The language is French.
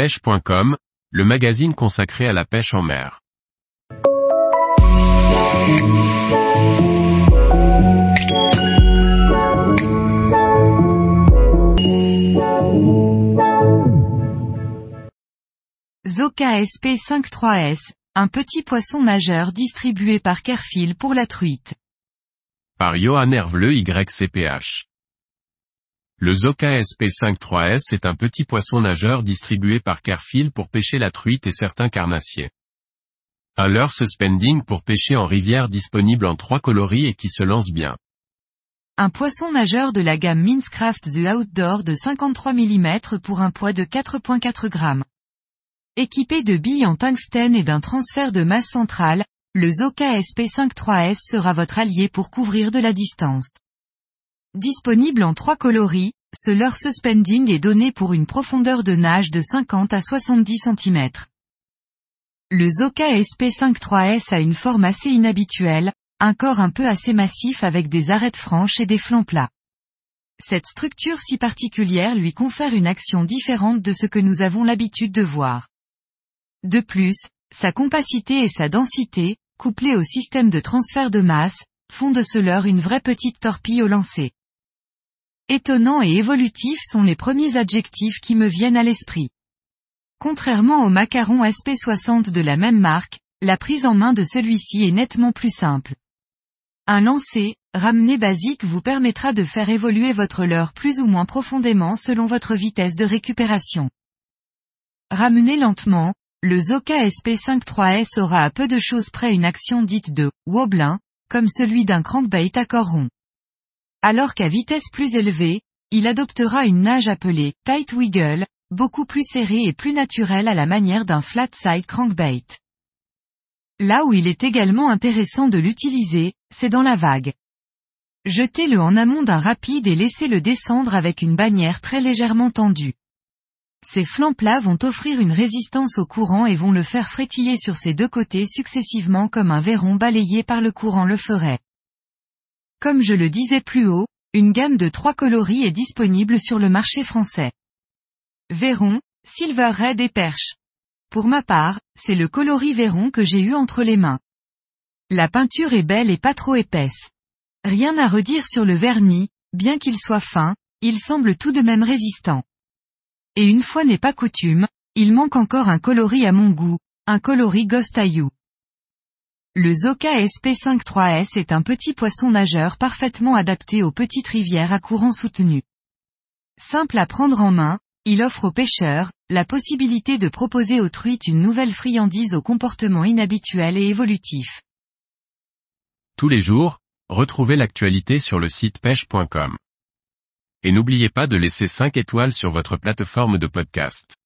pêche.com, le magazine consacré à la pêche en mer. Zoka SP 53S, un petit poisson nageur distribué par Kerfil pour la truite. Par Johan Hervleux YCPH. Le Zoka SP53S est un petit poisson nageur distribué par Carfil pour pêcher la truite et certains carnassiers. Un leurre suspending pour pêcher en rivière disponible en trois coloris et qui se lance bien. Un poisson nageur de la gamme Mincecraft The Outdoor de 53 mm pour un poids de 4.4 g. Équipé de billes en tungstène et d'un transfert de masse centrale, le Zoka SP53S sera votre allié pour couvrir de la distance. Disponible en trois coloris, ce leurre suspending est donné pour une profondeur de nage de 50 à 70 cm. Le Zoka SP53S a une forme assez inhabituelle, un corps un peu assez massif avec des arêtes franches et des flancs plats. Cette structure si particulière lui confère une action différente de ce que nous avons l'habitude de voir. De plus, sa compacité et sa densité, couplées au système de transfert de masse, font de ce leurre une vraie petite torpille au lancer. Étonnant et évolutif sont les premiers adjectifs qui me viennent à l'esprit. Contrairement au macaron SP60 de la même marque, la prise en main de celui-ci est nettement plus simple. Un lancer, ramené basique vous permettra de faire évoluer votre leurre plus ou moins profondément selon votre vitesse de récupération. Ramené lentement, le Zoka SP53S aura à peu de choses près une action dite de wobblin, comme celui d'un crankbait à corps rond alors qu'à vitesse plus élevée, il adoptera une nage appelée tight wiggle, beaucoup plus serrée et plus naturelle à la manière d'un flat side crankbait. Là où il est également intéressant de l'utiliser, c'est dans la vague. Jetez-le en amont d'un rapide et laissez-le descendre avec une bannière très légèrement tendue. Ces flancs plats vont offrir une résistance au courant et vont le faire frétiller sur ses deux côtés successivement comme un verron balayé par le courant le ferait. Comme je le disais plus haut, une gamme de trois coloris est disponible sur le marché français. Véron, Silver Red et Perche. Pour ma part, c'est le coloris Véron que j'ai eu entre les mains. La peinture est belle et pas trop épaisse. Rien à redire sur le vernis, bien qu'il soit fin, il semble tout de même résistant. Et une fois n'est pas coutume, il manque encore un coloris à mon goût, un coloris Ghost. Le Zoka SP53S est un petit poisson nageur parfaitement adapté aux petites rivières à courant soutenu. Simple à prendre en main, il offre aux pêcheurs, la possibilité de proposer aux truites une nouvelle friandise au comportement inhabituel et évolutif. Tous les jours, retrouvez l'actualité sur le site pêche.com. Et n'oubliez pas de laisser 5 étoiles sur votre plateforme de podcast.